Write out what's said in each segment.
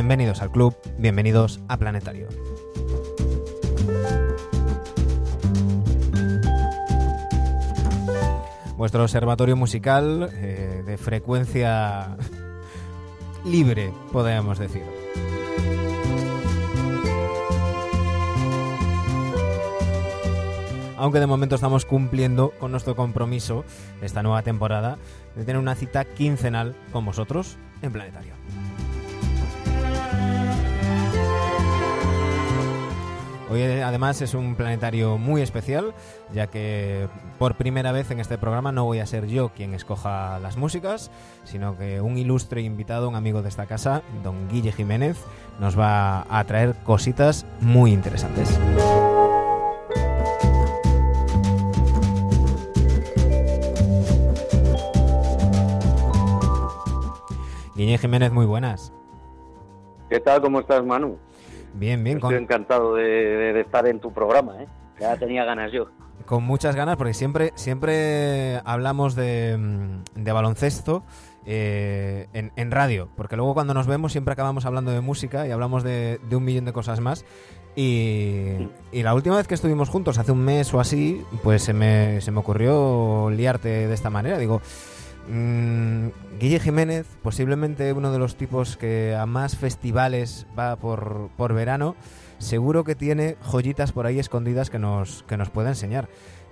bienvenidos al club, bienvenidos a Planetario. Vuestro observatorio musical eh, de frecuencia libre, podríamos decir. aunque de momento estamos cumpliendo con nuestro compromiso esta nueva temporada de tener una cita quincenal con vosotros en Planetario. Hoy además es un planetario muy especial, ya que por primera vez en este programa no voy a ser yo quien escoja las músicas, sino que un ilustre invitado, un amigo de esta casa, don Guille Jiménez, nos va a traer cositas muy interesantes. Guille Jiménez, muy buenas. ¿Qué tal? ¿Cómo estás, Manu? Bien, bien. Estoy encantado de, estar en tu programa, ¿eh? Ya tenía ganas yo. Con muchas ganas, porque siempre, siempre hablamos de, mm, baloncesto eh, en, radio, porque luego cuando nos vemos siempre acabamos hablando de música y hablamos de, un millón de cosas más. Y, y, la última vez que estuvimos juntos, hace un mes o así, pues se me, se me ocurrió liarte de esta manera. Digo, Mm, Guille Jiménez, posiblemente uno de los tipos que a más festivales va por, por verano, seguro que tiene joyitas por ahí escondidas que nos, que nos pueda enseñar.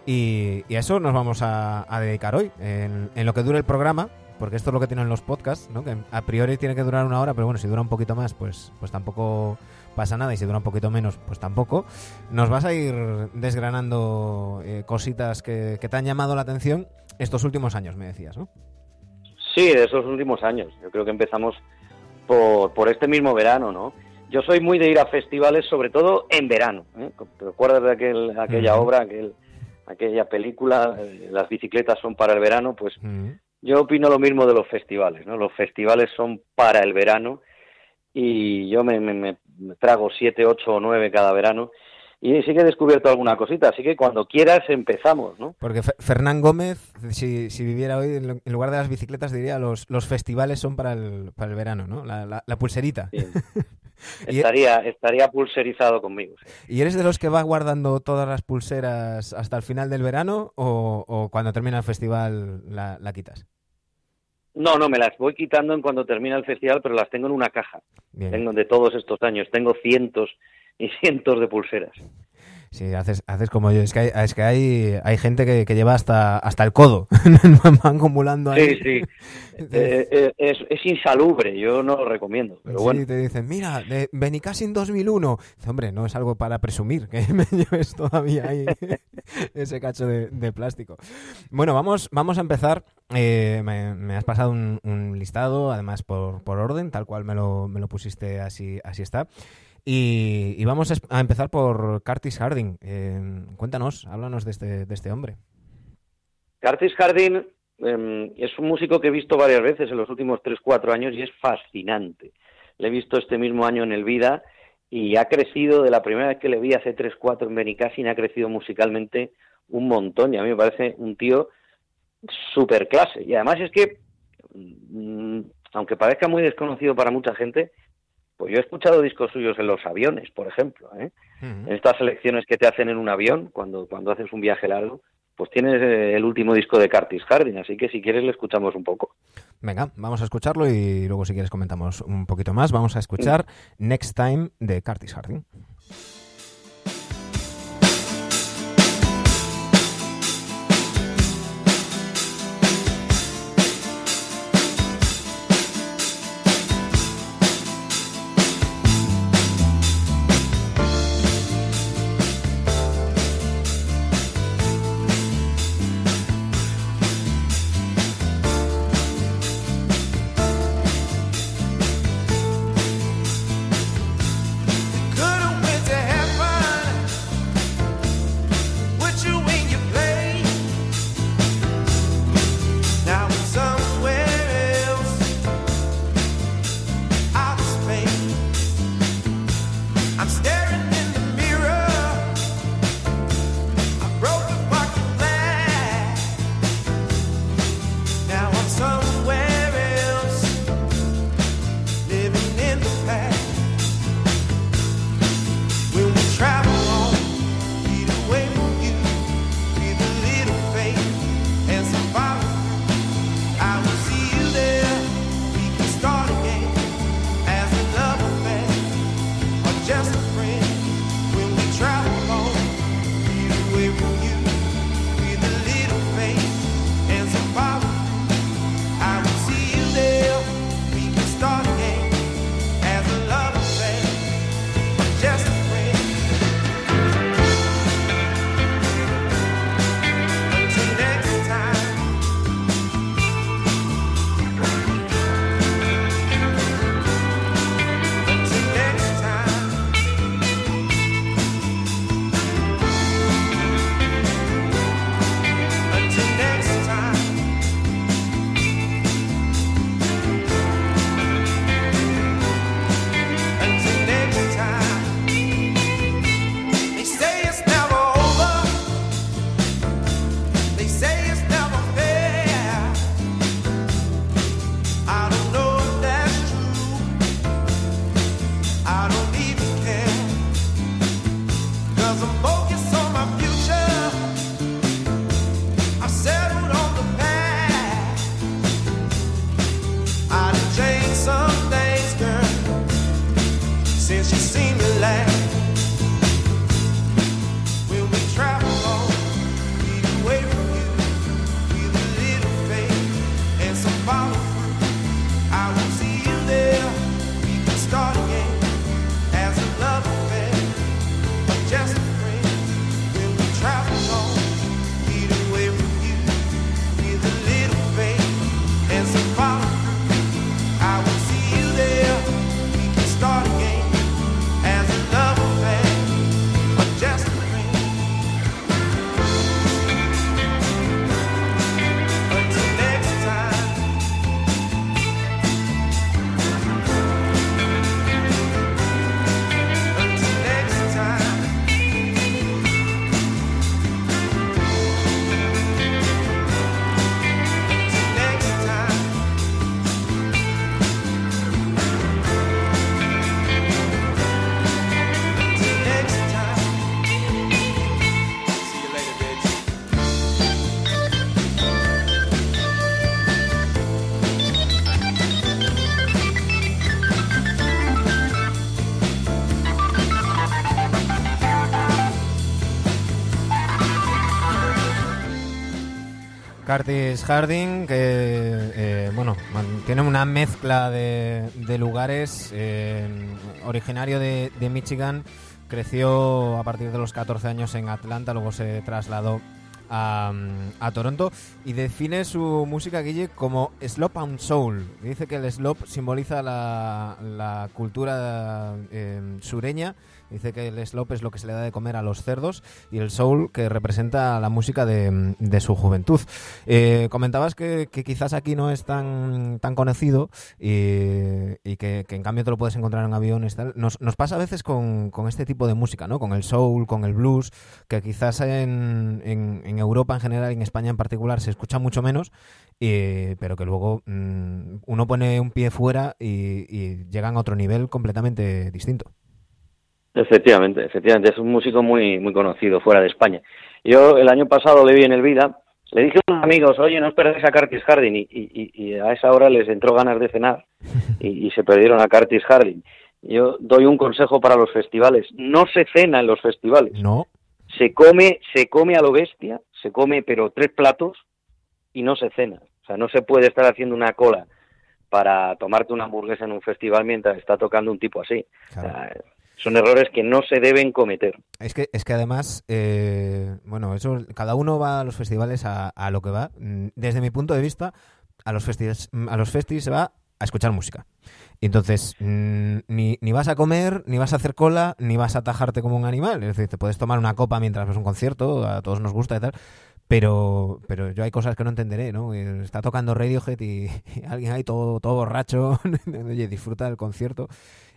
Y, a eso nos vamos a, dedicar hoy, en, lo que dure el programa, porque esto es lo que tienen los podcasts, ¿no? que a priori tiene que durar una hora, pero bueno, si dura un poquito más, pues, pues tampoco pasa nada, y si dura un poquito menos, pues tampoco. Nos vas a ir desgranando eh, cositas que, que te han llamado la atención estos últimos años, me decías, ¿no? Sí, de esos últimos años. Yo creo que empezamos por, por este mismo verano, ¿no? Yo soy muy de ir a festivales, sobre todo en verano. ¿eh? ¿Te recuerdas de aquel, aquella obra, aquel, aquella película, eh, Las bicicletas son para el verano? Pues yo opino lo mismo de los festivales, ¿no? Los festivales son para el verano y yo me, me, me trago siete, ocho o nueve cada verano y sí que he descubierto alguna cosita, así que cuando quieras empezamos, ¿no? Porque Fernán Gómez, si, si, viviera hoy, en lugar de las bicicletas diría los, los festivales son para el, para el verano, ¿no? La, la, pulserita. estaría, estaría pulserizado conmigo. ¿Y eres de los que va guardando todas las pulseras hasta el final del verano o, o cuando termina el festival la, la, quitas? No, no, me las voy quitando en cuando termina el festival, pero las tengo en una caja. Tengo de todos estos años, tengo cientos y cientos de pulseras. Sí, haces, haces como yo. Es que hay, es que hay, hay gente que, que lleva hasta, hasta el codo. Van acumulando ahí. Sí, sí. Eh, eh, es, es, insalubre, yo no lo recomiendo. Pero sí, te dicen, mira, de Benicassin 2001. Hombre, no es algo para presumir que me lleves todavía ahí ese cacho de, de, plástico. Bueno, vamos, vamos a empezar. Eh, me, me, has pasado un, un, listado, además por, por orden, tal cual me lo, me lo pusiste, así, así está. Y, vamos a empezar por Curtis Harding. Eh, cuéntanos, háblanos de este, de este hombre. Curtis Harding em, es un músico que he visto varias veces en los últimos 3-4 años y es fascinante. Le he visto este mismo año en el Vida y ha crecido, de la primera vez que le vi hace 3-4 en Benicassin, ha crecido musicalmente un montón y a mí me parece un tío super clase. Y además es que, mm, aunque parezca muy desconocido para mucha gente, pues yo he escuchado discos suyos en los aviones, por ejemplo. ¿eh? En estas selecciones que te hacen en un avión, cuando, cuando haces un viaje largo, pues tienes eh, el último disco de Curtis Harding, así que si quieres le escuchamos un poco. Venga, vamos a escucharlo y luego si quieres comentamos un poquito más. Vamos a escuchar Next Time de Curtis Harding. Curtis Harding, que eh, bueno, tiene una mezcla de, lugares, originario de, Michigan, creció a partir de los 14 años en Atlanta, luego se trasladó a, Toronto y define su música, Guille, como slop and soul. Dice que el slop simboliza la, cultura eh, sureña Dice que el slop es lo que se le da de comer a los cerdos y el soul que representa la música de, su juventud. Eh, comentabas que, quizás aquí no es tan, tan conocido y, que, en cambio te lo puedes encontrar en aviones. Tal. Nos, nos pasa a veces con, este tipo de música, ¿no? con el soul, con el blues, que quizás en, en, Europa en general y en España en particular se escucha mucho menos, pero que luego mm, uno pone un pie fuera y, y llegan a otro nivel completamente distinto. Efectivamente, efectivamente, es un músico muy, muy conocido fuera de España. Yo el año pasado le vi en el Vida, le dije a unos amigos, oye, no esperéis a Curtis Harding, y, y, a esa hora les entró ganas de cenar y, se perdieron a Curtis Harding. Yo doy un consejo para los festivales, no se cena en los festivales. No. Se come, se come a lo bestia, se come pero tres platos y no se cena. O sea, no se puede estar haciendo una cola para tomarte una hamburguesa en un festival mientras está tocando un tipo así son errores que no se deben cometer. Es que, es que además, eh, bueno, eso cada uno va a los festivales a, lo que va. Mm, desde mi punto de vista, a los festivales, a los festivales se va a escuchar música. Y entonces, mm, ni, ni, vas a comer, ni vas a hacer cola, ni vas a atajarte como un animal. Es decir, te puedes tomar una copa mientras ves un concierto, a todos nos gusta y tal. Pero, pero yo hay cosas que no entenderé, ¿no? Está tocando Radiohead y, y alguien ahí todo, todo borracho, oye, disfruta del concierto.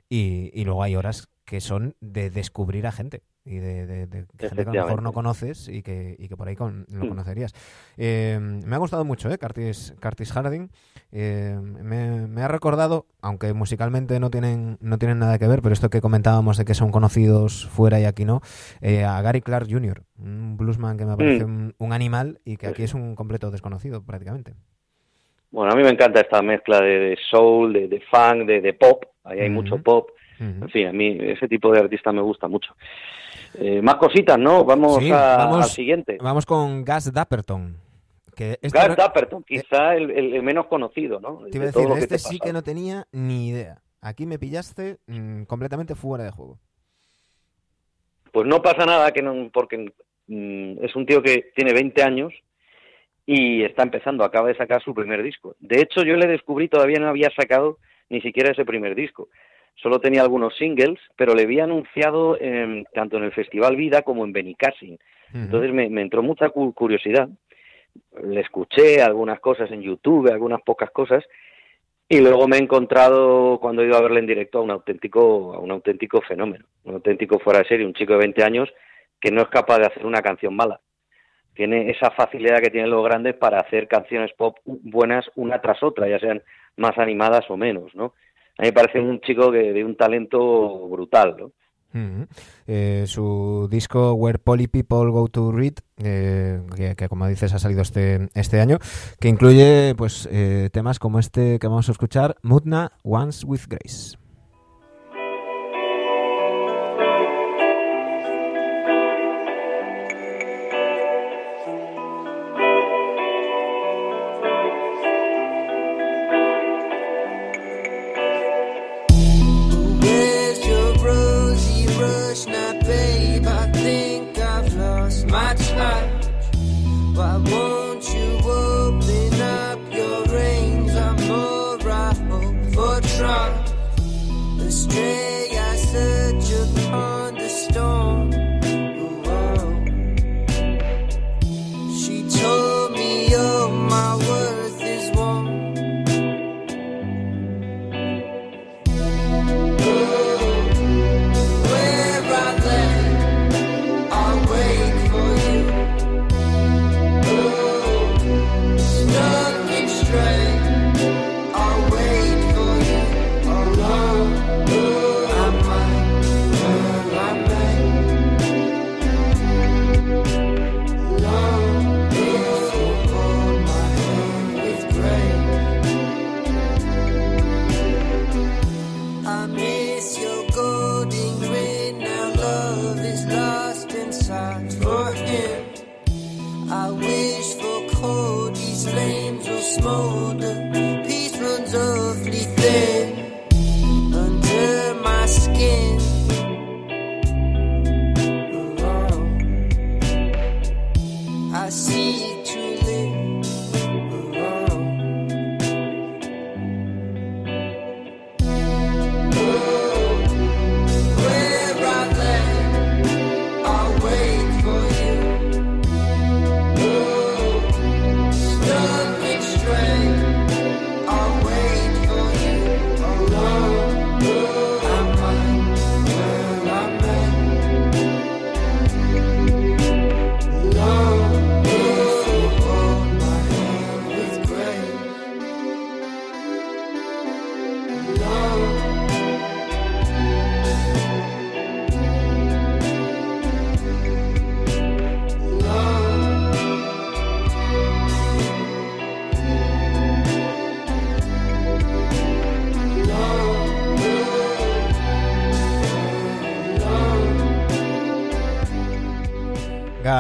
Y, y, luego hay horas que son de descubrir a gente y de, gente que a lo mejor no conoces y que, y que por ahí con, lo mm. conocerías. Eh, me ha gustado mucho, ¿eh? Curtis, Curtis Harding. Eh, me, ha recordado, aunque musicalmente no tienen, no tienen nada que ver, pero esto que comentábamos de que son conocidos fuera y aquí no, eh, a Gary Clark Jr., un bluesman que me parece mm. un, animal y que aquí es un completo desconocido prácticamente. Bueno, a mí me encanta esta mezcla de, soul, de, funk, de, pop. Ahí hay mucho pop en fin, a mí ese tipo de artista me gusta mucho. Eh, más cositas, ¿no? Vamos, al siguiente. Vamos con Gas Dapperton. Que este Gas Dapperton, quizá el, menos conocido, ¿no? Te iba a decir, este sí que no tenía ni idea. Aquí me pillaste mm, completamente fuera de juego. Pues no pasa nada, que no, porque mm, es un tío que tiene 20 años y está empezando, acaba de sacar su primer disco. De hecho, yo le descubrí, todavía no había sacado ni siquiera ese primer disco solo tenía algunos singles, pero le había anunciado tanto en el Festival Vida como en Benicassin. Entonces me, entró mucha curiosidad. Le escuché algunas cosas en YouTube, algunas pocas cosas, y luego me he encontrado cuando he ido a verle en directo a un auténtico, a un auténtico fenómeno, un auténtico fuera de serie, un chico de 20 años que no es capaz de hacer una canción mala. Tiene esa facilidad que tienen los grandes para hacer canciones pop buenas una tras otra, ya sean más animadas o menos, ¿no? A mí me parece un chico que, de un talento brutal, ¿no? Eh, su disco Where Poly People Go to Read, eh, que, como dices ha salido este, este año, que incluye pues eh, temas como este que vamos a escuchar, Mutna Once with Grace.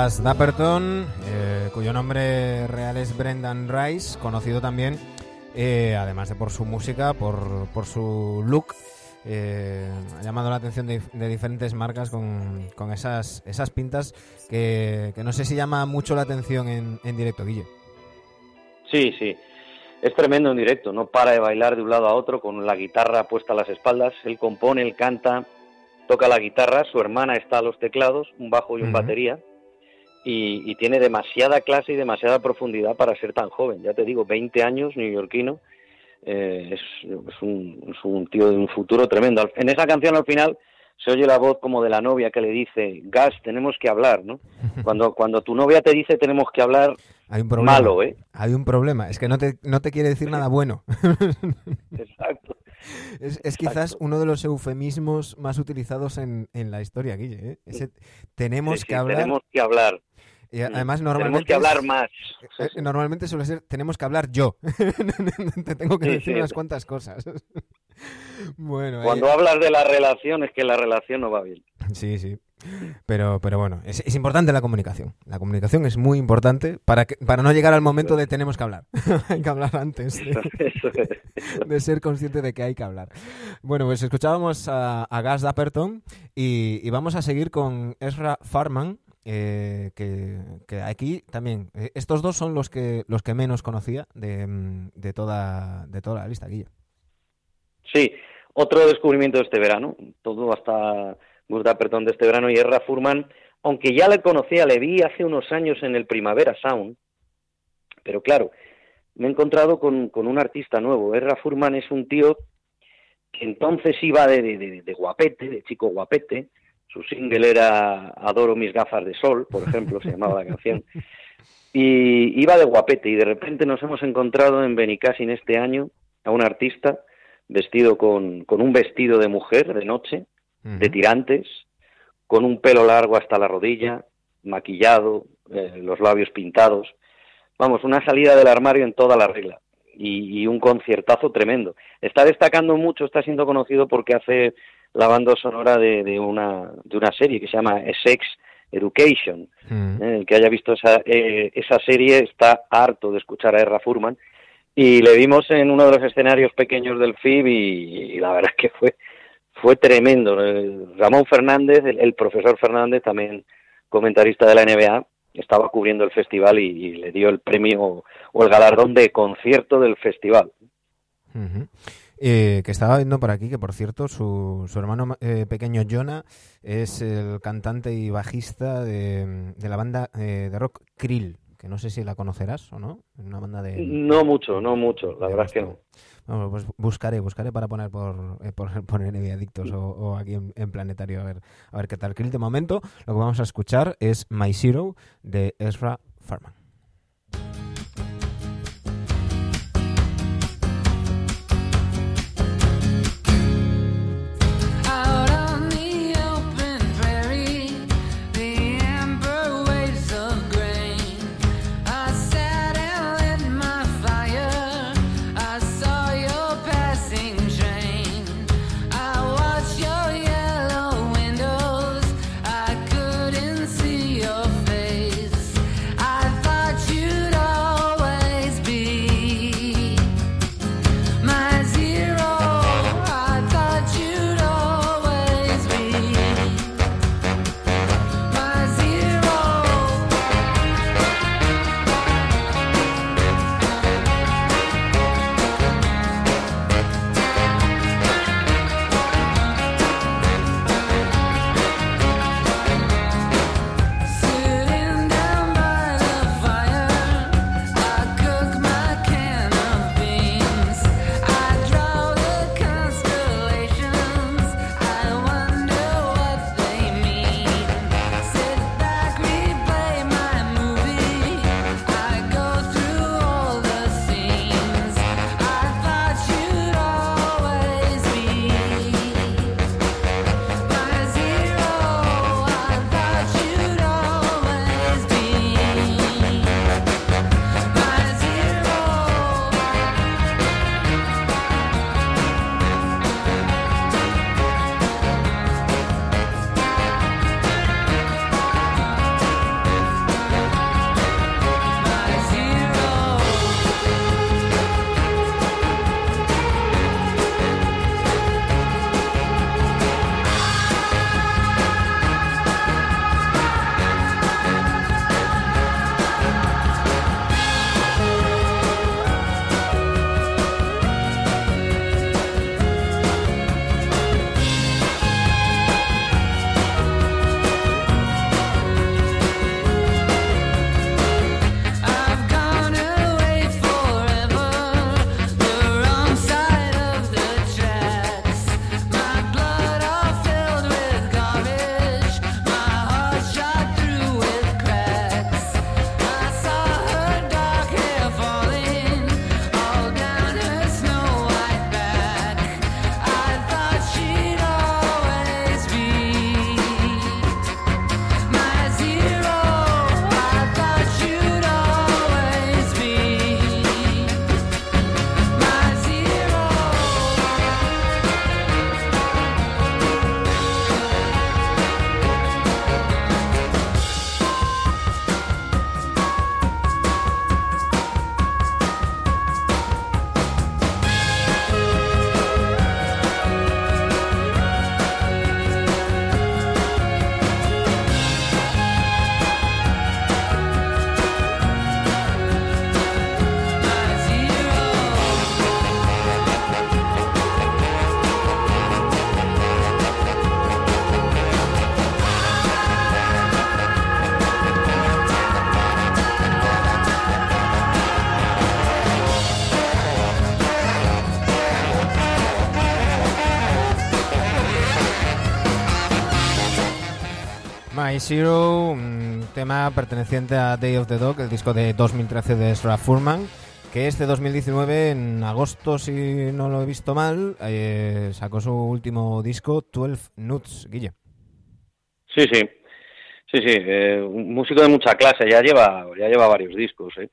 Dapperton, eh, cuyo nombre real es Brendan Rice, conocido también, eh, además de por su música, por, por su look, eh, ha llamado la atención de, diferentes marcas con, con, esas, esas pintas que, que, no sé si llama mucho la atención en, en directo, Guille. Sí, sí. Es tremendo en directo, no para de bailar de un lado a otro con la guitarra puesta a las espaldas. Él compone, él canta, toca la guitarra, su hermana está a los teclados, un bajo y un batería y, tiene demasiada clase y demasiada profundidad para ser tan joven. Ya te digo, 20 años, neoyorquino, eh, es, un, tío de un futuro tremendo. En esa canción al final se oye la voz como de la novia que le dice, Gas, tenemos que hablar, ¿no? Cuando, cuando tu novia te dice tenemos que hablar, Hay un problema. malo, ¿eh? Hay un problema, es que no te, no te quiere decir nada bueno. Exacto. Es, quizás uno de los eufemismos más utilizados en, en la historia, Guille. ¿eh? tenemos que hablar. Tenemos que hablar. Y además, normalmente. Tenemos que hablar más. Eh, eh, normalmente suele ser, tenemos que hablar yo. Te tengo que decir unas cuantas cosas. bueno. Cuando hablas de la relación, es que la relación no va bien. Sí, sí. Pero, pero bueno, es, es, importante la comunicación. La comunicación es muy importante para, que, para no llegar al momento de tenemos que hablar. hay que hablar antes de, ser consciente de que hay que hablar. Bueno, pues escuchábamos a, a Gas Dapperton y, y, vamos a seguir con Ezra Farman, eh, que, aquí también, eh, estos dos son los que los que menos conocía de, mm, de toda de toda la lista, Guilla. Sí, otro descubrimiento de este verano, todo hasta Gurda Perdón de este verano y Erra Furman, aunque ya le conocía, le vi hace unos años en el Primavera Sound, pero claro, me he encontrado con, con un artista nuevo. Erra Furman es un tío que entonces iba de, de, de guapete, de chico guapete, su single era Adoro mis gafas de sol, por ejemplo, se llamaba la canción. Y iba de guapete y de repente nos hemos encontrado en Benicassin este año a un artista vestido con, con un vestido de mujer de noche, de tirantes, con un pelo largo hasta la rodilla, maquillado, eh, los labios pintados. Vamos, una salida del armario en toda la regla y, y un conciertazo tremendo. Está destacando mucho, está siendo conocido porque hace la banda sonora de, de, una, de una serie que se llama Sex Education. Mm. Eh, el que haya visto esa, eh, esa serie está harto de escuchar a Erra Furman. Y le vimos en uno de los escenarios pequeños del FIB y, la verdad es que fue, fue tremendo. Eh, Ramón Fernández, el, profesor Fernández, también comentarista de la NBA, estaba cubriendo el festival y, le dio el premio o el galardón de concierto del festival. Eh, que estaba viendo por aquí que, por cierto, su, su hermano eh, pequeño Jonah es el cantante y bajista de, de la banda eh, de rock Krill, que no sé si la conocerás o no. Una banda de... No mucho, no mucho, la verdad es que no. Bueno, pues buscaré, buscaré para poner por, por, por Adictos o, o, aquí en, en, Planetario a ver, a ver qué tal. Krill, de momento, lo que vamos a escuchar es My Zero de Ezra Farman. Zero, un tema perteneciente a Day of the Dog, el disco de 2013 de Ezra Furman, que este 2019, en agosto, si no lo he visto mal, eh, sacó su último disco, 12 Nuts, Guille. Sí, sí, sí, sí, eh, un músico de mucha clase, ya lleva, ya lleva varios discos. Eh.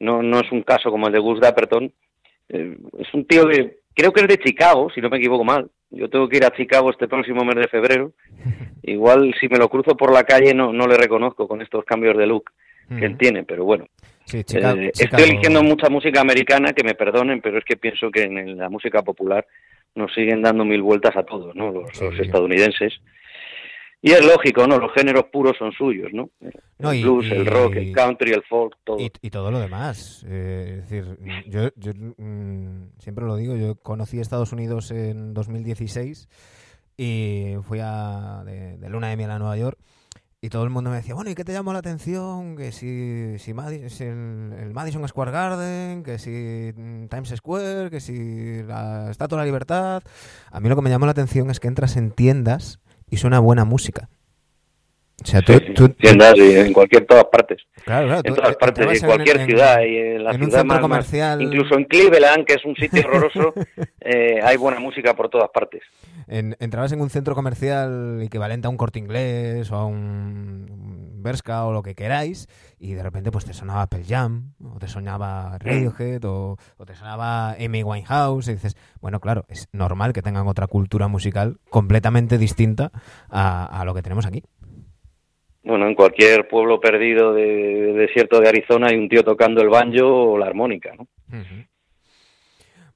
No, no es un caso como el de Gus Dapperton, eh, es un tío que creo que es de Chicago, si no me equivoco mal. Yo tengo que ir a Chicago este próximo mes de febrero. Igual si me lo cruzo por la calle no, no le reconozco con estos cambios de look que él tiene, pero bueno. Eh, estoy eligiendo mucha música americana, que me perdonen, pero es que pienso que en la música popular nos siguen dando mil vueltas a todos, ¿no? los estadounidenses. Y es lógico, ¿no? Los géneros puros son suyos, ¿no? el blues, el rock, el country, el folk, todo. Y, todo lo demás. Eh, es decir, yo, yo mm, siempre lo digo, yo conocí Estados Unidos en 2016 y fui a, de, luna de miel a Nueva York y todo el mundo me decía, bueno, ¿y qué te llamó la atención? Que si, si, el, Madison Square Garden, que si mm, Times Square, que si la Estatua de la Libertad. A mí lo que me llamó la atención es que entras en tiendas y suena buena música. O sea, tú, en cualquier todas partes. Claro, en todas partes, en cualquier ciudad, y en la ciudad un centro comercial. incluso en Cleveland, que es un sitio horroroso, eh, hay buena música por todas partes. entrabas en un centro comercial equivalente a un corte inglés o a un Berska o lo que queráis, y de repente pues te sonaba Pearl Jam, o te sonaba Radiohead, o, te sonaba Amy Winehouse, y dices, bueno, claro, es normal que tengan otra cultura musical completamente distinta a, lo que tenemos aquí. Bueno, en cualquier pueblo perdido de, desierto de Arizona hay un tío tocando el banjo o la armónica, ¿no?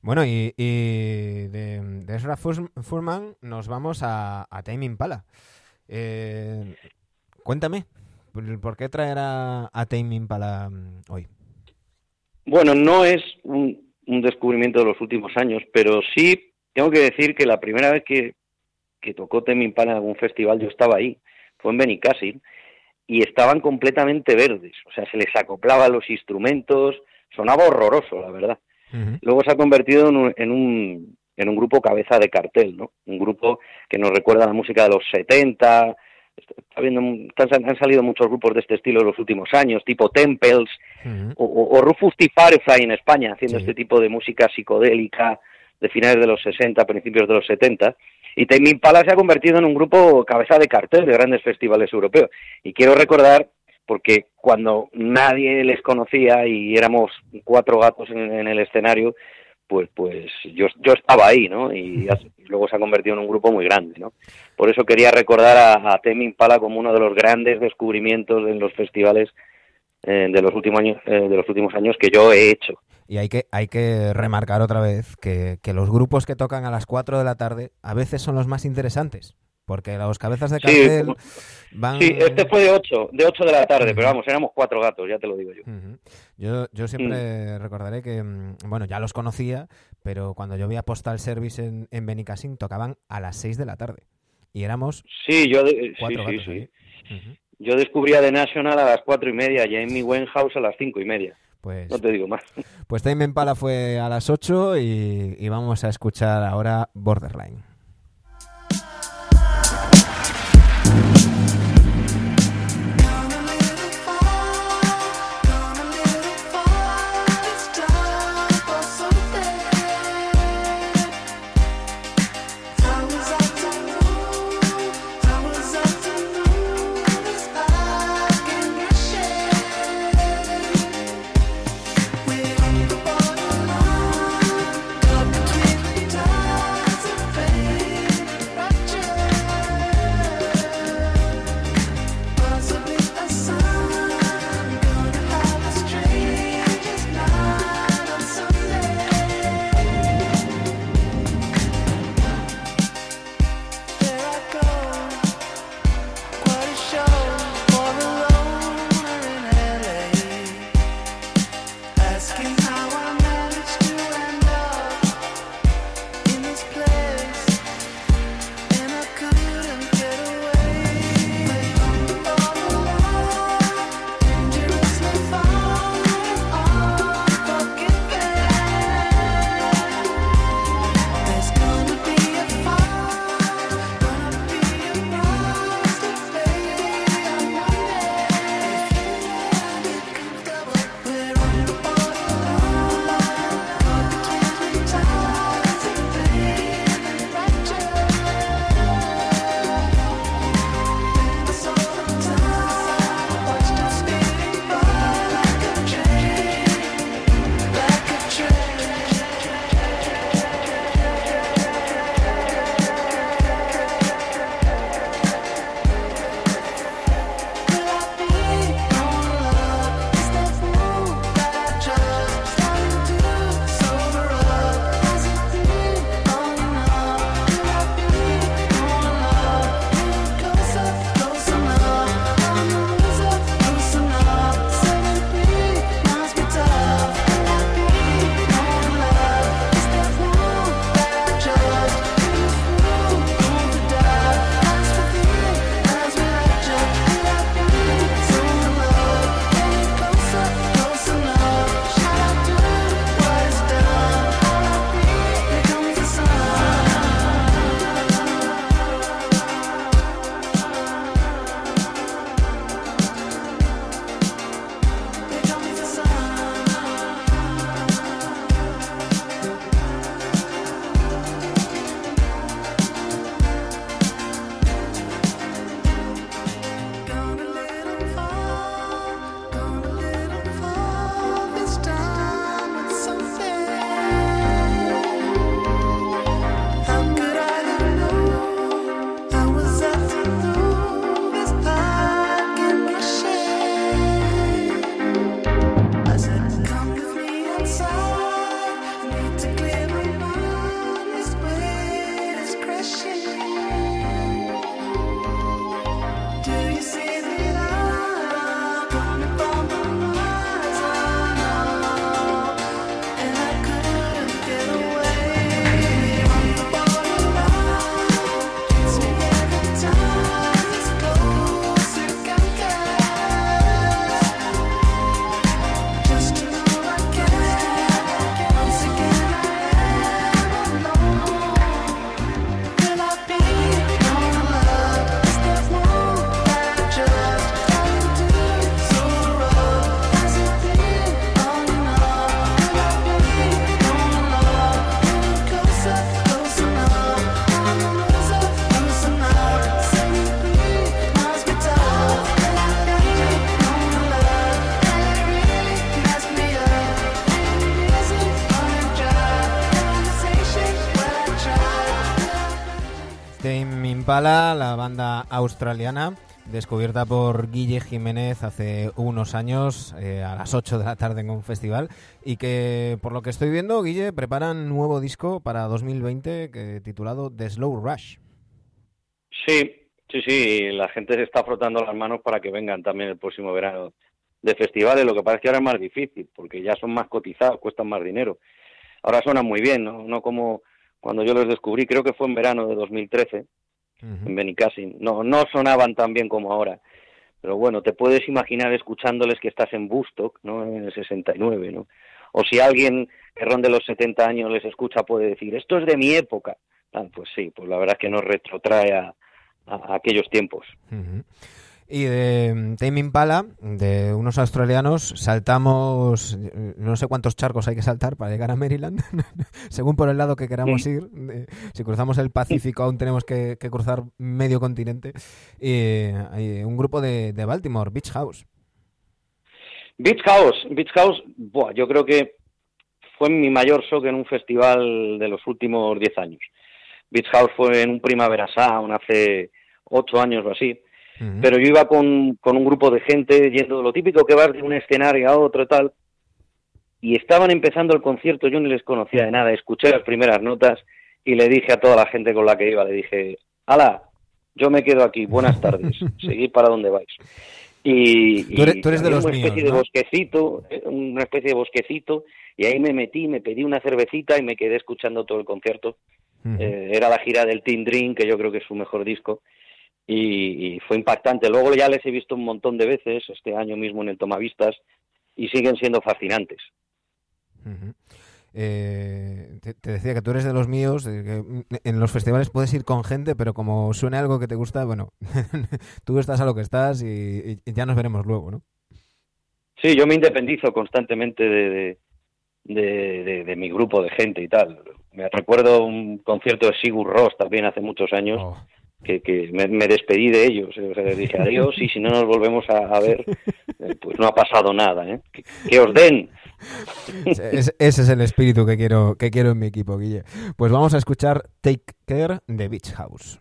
Bueno, y, de, de, Ezra Furman nos vamos a, a Tame Impala. Eh, cuéntame, ¿Por qué traer a, a Impala mm, hoy? Bueno, no es un, descubrimiento de los últimos años, pero sí tengo que decir que la primera vez que, tocó Tame Impala en algún festival yo estaba ahí, fue en Benicassin, y estaban completamente verdes, o sea, se les acoplaban los instrumentos, sonaba horroroso, la verdad. Luego se ha convertido en un, en un, en un grupo cabeza de cartel, ¿no? Un grupo que nos recuerda a la música de los 70, han salido muchos grupos de este estilo en los últimos años, tipo Temples o, Rufus T. Firefly en España, haciendo este tipo de música psicodélica de finales de los 60, principios de los 70. Y Tame Impala se ha convertido en un grupo cabeza de cartel de grandes festivales europeos. Y quiero recordar, porque cuando nadie les conocía y éramos cuatro gatos en el escenario, pues pues yo, yo estaba ahí, ¿no? Y, luego se ha convertido en un grupo muy grande, ¿no? Por eso quería recordar a, a Temi Impala como uno de los grandes descubrimientos en los festivales eh, de los últimos años eh, de los últimos años que yo he hecho. Y hay que hay que remarcar otra vez que, que los grupos que tocan a las 4 de la tarde a veces son los más interesantes. Porque los cabezas de cartel van... Sí, este fue de 8, de 8 de la tarde, pero vamos, éramos cuatro gatos, ya te lo digo yo. Yo, yo siempre mm. recordaré que, mm, bueno, ya los conocía, pero cuando yo vi a Postal Service en, en Benicassin tocaban a las 6 de la tarde. Y éramos sí, yo cuatro sí, sí, sí. Yo descubría The National a las cuatro y media y Amy Winehouse a las cinco y media. Pues, no te digo más. Pues Time Impala fue a las 8 y, y vamos a escuchar ahora Borderline. Australiana, descubierta por Guille Jiménez hace unos años eh, a las 8 de la tarde en un festival y que por lo que estoy viendo, Guille, preparan nuevo disco para 2020 que, titulado The Slow Rush. Sí, sí, sí, la gente se está frotando las manos para que vengan también el próximo verano de festivales, lo que parece que ahora es más difícil, porque ya son más cotizados, cuestan más dinero. Ahora suenan muy bien, ¿no? No como cuando yo los descubrí, creo que fue en verano de 2013, en Benicassin. No, no sonaban tan bien como ahora. Pero bueno, te puedes imaginar escuchándoles que estás en Bustock, ¿no? En el 69, ¿no? O si alguien que ronde los 70 años les escucha puede decir, esto es de mi época. Ah, pues sí, pues la verdad es que nos retrotrae a, aquellos tiempos. Y de Tame Impala, de unos australianos, saltamos, no sé cuántos charcos hay que saltar para llegar a Maryland, según por el lado que queramos ir. Si cruzamos el Pacífico aún tenemos que, cruzar medio continente. Y hay un grupo de, Baltimore, Beach House. Beach House, Beach House, yo creo que fue mi mayor shock en un festival de los últimos 10 años. Beach House fue en un Primavera Sound hace 8 años o así pero yo iba con, con un grupo de gente yendo lo típico que vas de un escenario a otro y tal, y estaban empezando el concierto, yo ni les conocía de nada, escuché las primeras notas y le dije a toda la gente con la que iba, le dije, ala, yo me quedo aquí, buenas tardes, seguid para donde vais. Y, tú eres, de los una especie de bosquecito, eh, una especie de bosquecito, y ahí me metí, me pedí una cervecita y me quedé escuchando todo el concierto. Eh, era la gira del Teen Dream, que yo creo que es su mejor disco, y, fue impactante. Luego ya les he visto un montón de veces, este año mismo en el Tomavistas, y siguen siendo fascinantes. Eh, te, decía que tú eres de los míos, que en los festivales puedes ir con gente, pero como suene algo que te gusta, bueno, tú estás a lo que estás y, ya nos veremos luego, ¿no? Sí, yo me independizo constantemente de, de, mi grupo de gente y tal. Me recuerdo un concierto de Sigur Ross también hace muchos años. Oh que, que me, despedí de ellos, o sea, les dije adiós y si no nos volvemos a, ver, eh, pues no ha pasado nada, ¿eh? que, os den. Ese, es el espíritu que quiero, que quiero en mi equipo, Guille. Pues vamos a escuchar Take Care de Beach House.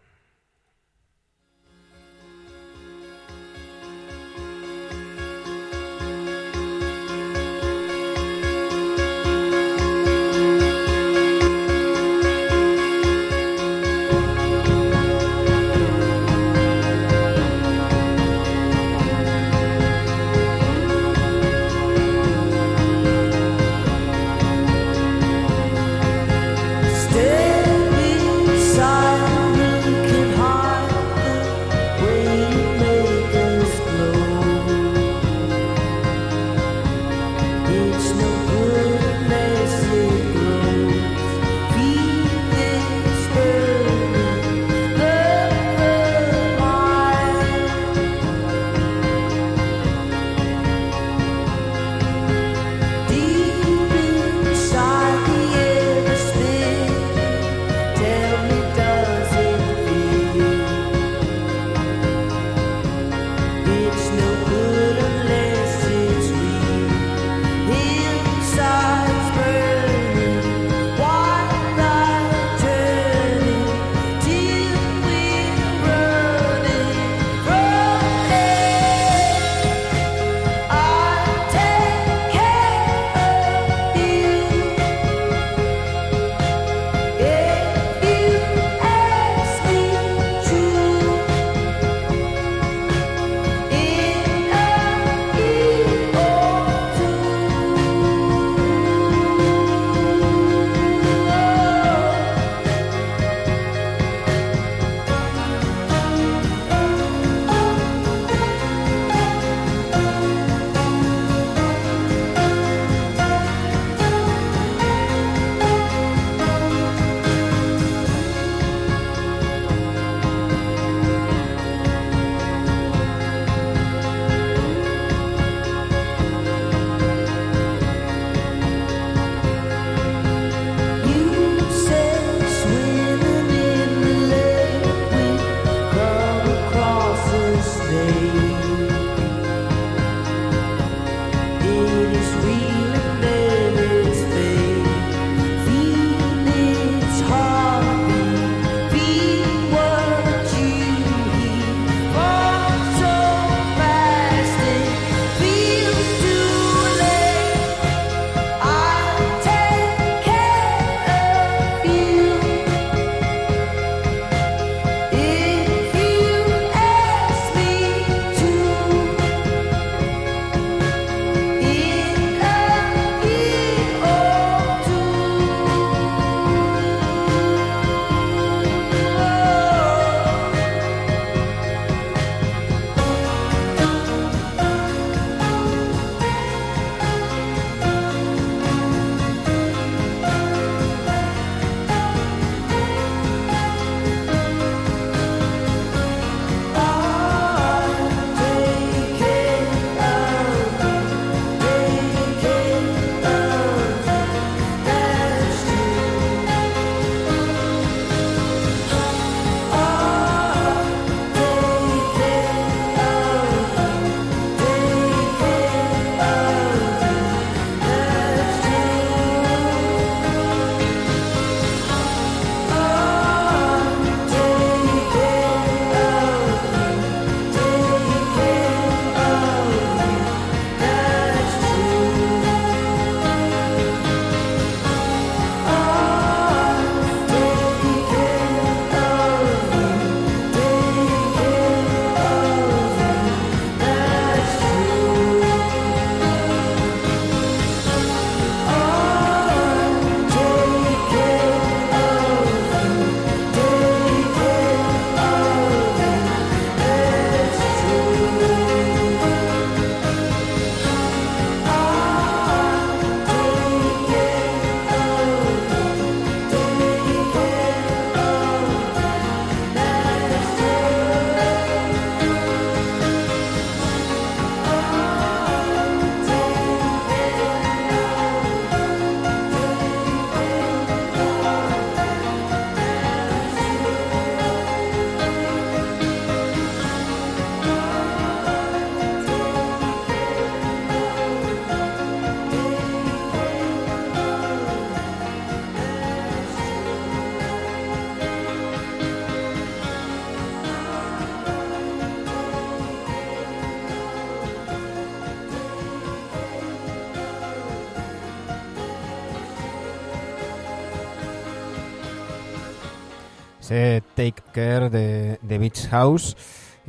Ese Take Care de, de Beach House.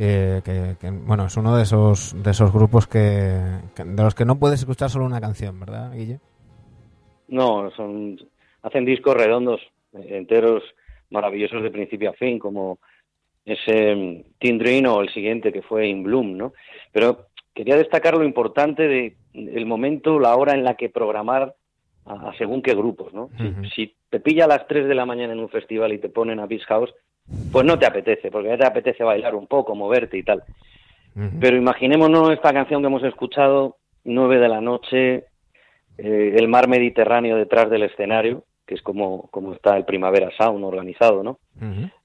Eh, que, bueno es uno de esos de esos grupos que, de los que no puedes escuchar solo una canción verdad Guille no son hacen discos redondos enteros maravillosos de principio a fin como ese mm, Teen o el siguiente que fue In Bloom no pero quería destacar lo importante de el momento la hora en la que programar a, según qué grupos no si, te pilla a las 3 de la mañana en un festival y te ponen a Beach House pues no te apetece, porque ya te apetece bailar un poco, moverte y tal. Pero imaginémonos esta canción que hemos escuchado, nueve de la noche, eh, el mar Mediterráneo detrás del escenario, que es como, como está el Primavera Sound organizado, ¿no?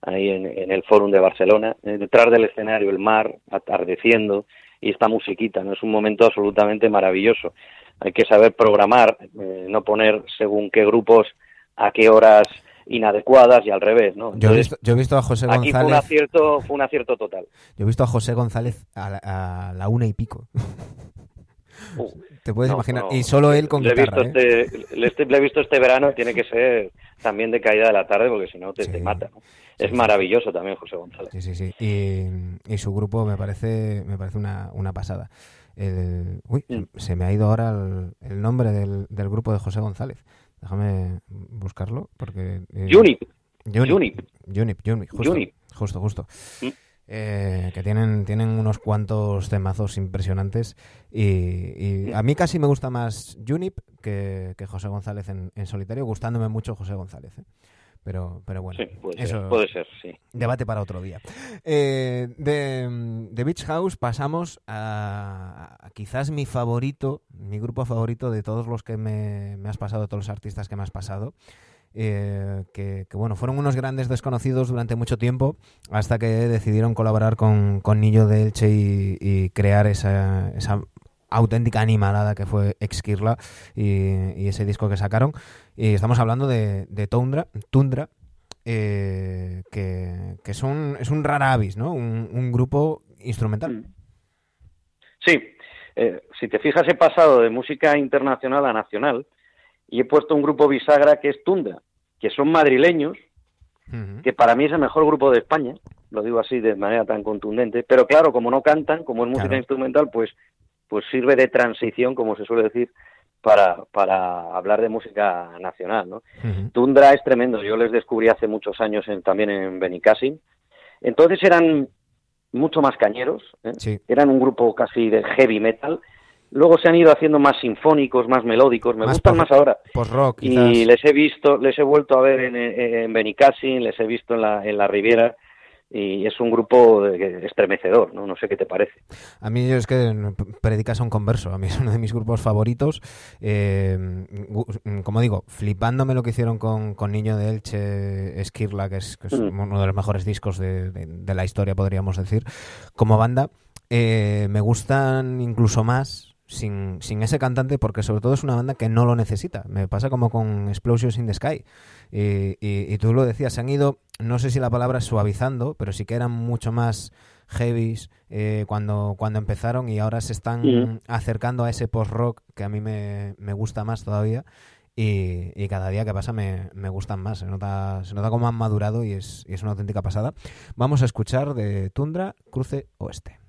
Ahí en, el Fórum de Barcelona, eh, detrás del escenario, el mar atardeciendo y esta musiquita, ¿no? Es un momento absolutamente maravilloso. Hay que saber programar, eh, no poner según qué grupos, a qué horas inadecuadas y al revés, ¿no? yo, he visto, yo, he visto, a José González... Aquí fue un acierto, fue un acierto total. Yo he visto a José González a la, una y pico. Uh, Te puedes imaginar. y solo él con le guitarra, he visto ¿eh? este, le, he visto este verano y tiene que ser también de caída de la tarde porque si no te, te mata. es maravilloso también José González. Sí, sí, sí. Y, y, su grupo me parece, me parece una, una pasada. Uy, mm. se me ha ido ahora el, nombre del, del, grupo de José González. Déjame buscarlo porque... Eh, Unip. Unip. Unip. justo, Justo, mm. eh, que tienen, tienen unos cuantos temazos impresionantes y, a mí casi me gusta más Unip que, José González en, solitario, gustándome mucho José González. ¿eh? Pero, pero bueno, eso puede ser, sí. Debate para otro día. Eh, de, Beach House pasamos a, quizás mi favorito, mi grupo favorito de todos los que me, has pasado, todos los artistas que me has pasado. Eh, que, bueno, fueron unos grandes desconocidos durante mucho tiempo hasta que decidieron colaborar con, con Nillo de Elche y, crear esa, esa auténtica animalada que fue Exkirla y, ese disco que sacaron. Y estamos hablando de, Tundra, Tundra eh, que, que es, un, es un rara avis, ¿no? Un, grupo instrumental. Mm. Sí, eh, si te fijas he pasado de música internacional a nacional y he puesto un grupo bisagra que es Tundra, que son madrileños, que para mí es el mejor grupo de España, lo digo así de manera tan contundente, pero claro, como no cantan, como es música instrumental, pues pues sirve de transición, como se suele decir, para, para hablar de música nacional. ¿no? Tundra es tremendo, yo les descubrí hace muchos años también en Benicassim. Entonces eran mucho más cañeros, ¿eh? eran un grupo casi de heavy metal. Luego se han ido haciendo más sinfónicos, más melódicos, me gustan más ahora. rock y les he visto, les he vuelto a ver en, en Benicassim, les he visto en la, en la Riviera y es un grupo estremecedor, ¿no? No sé qué te parece. A mí es que predicas a un converso, a mí es uno de mis grupos favoritos. Eh, como digo, flipándome lo que hicieron con, con Niño de Elche, Esquirla, que es, mm. uno de los mejores discos de, de, la historia, podríamos decir, como banda. Eh, me gustan incluso más sin, sin, ese cantante porque sobre todo es una banda que no lo necesita. Me pasa como con Explosions in the Sky. Y, y, tú lo decías, se han ido, no sé si la palabra suavizando, pero sí que eran mucho más heavies eh, cuando, cuando empezaron y ahora se están acercando a ese post-rock que a mí me, me gusta más todavía. Y, y, cada día que pasa me, me, gustan más. Se nota, se nota como han madurado y es, y es una auténtica pasada. Vamos a escuchar de Tundra Cruce Oeste.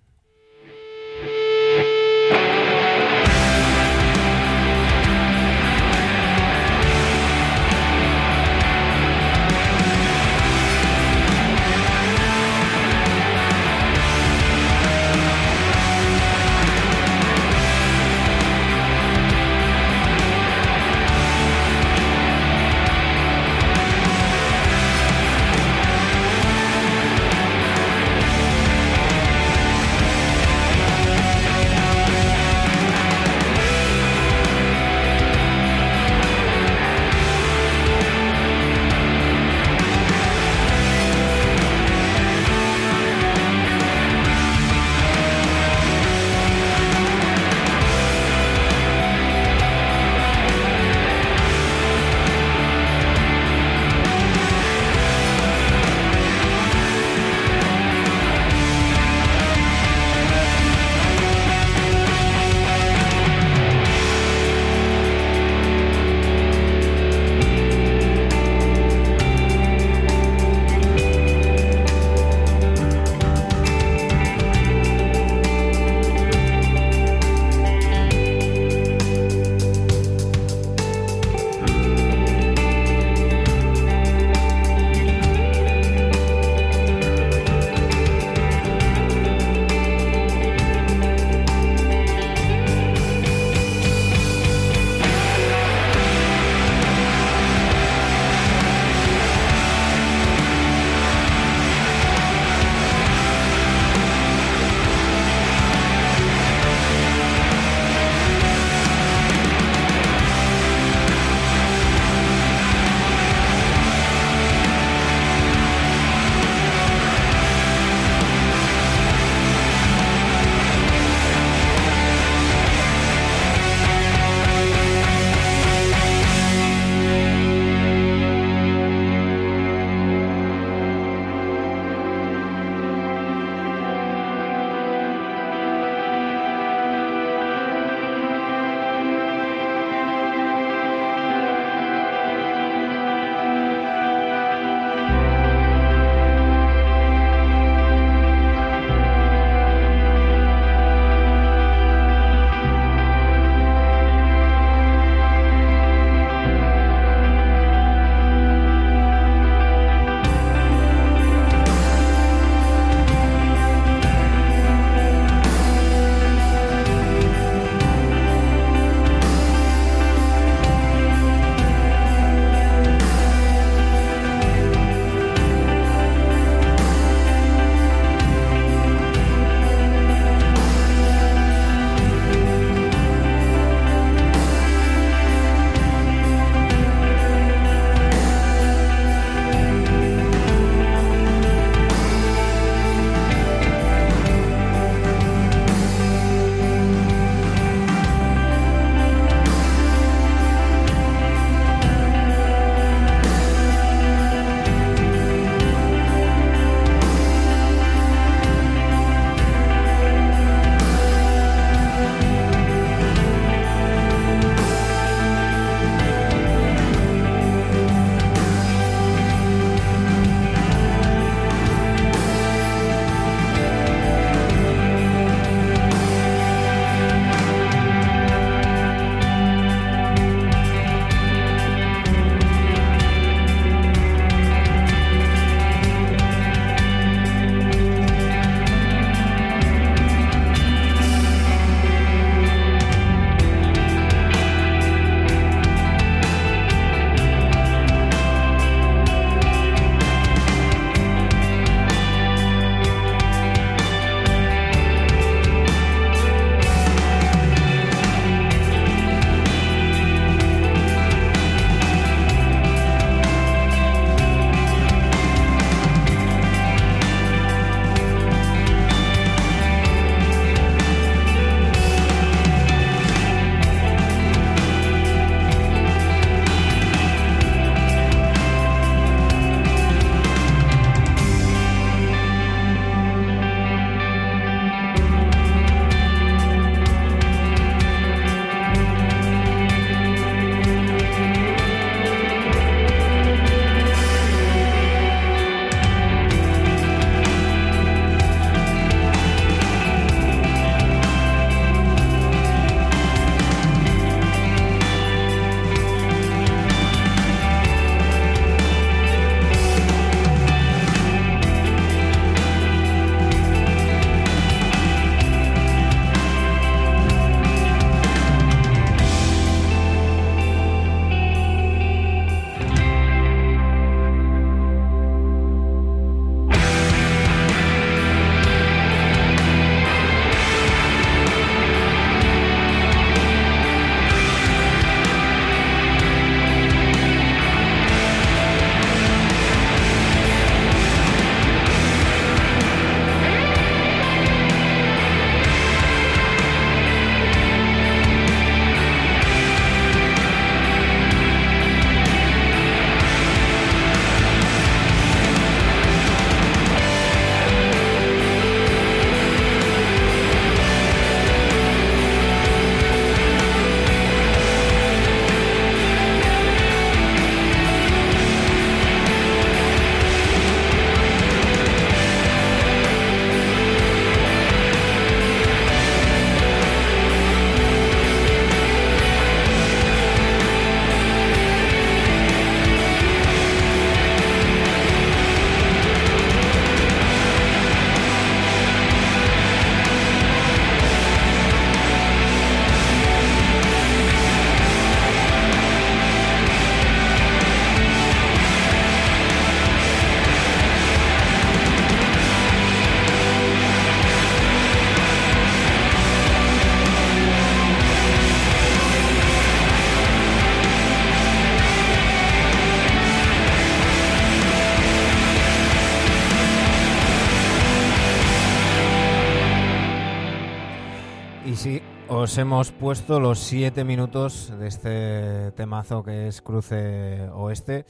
Os hemos puesto los siete minutos de este temazo que es Cruce Oeste,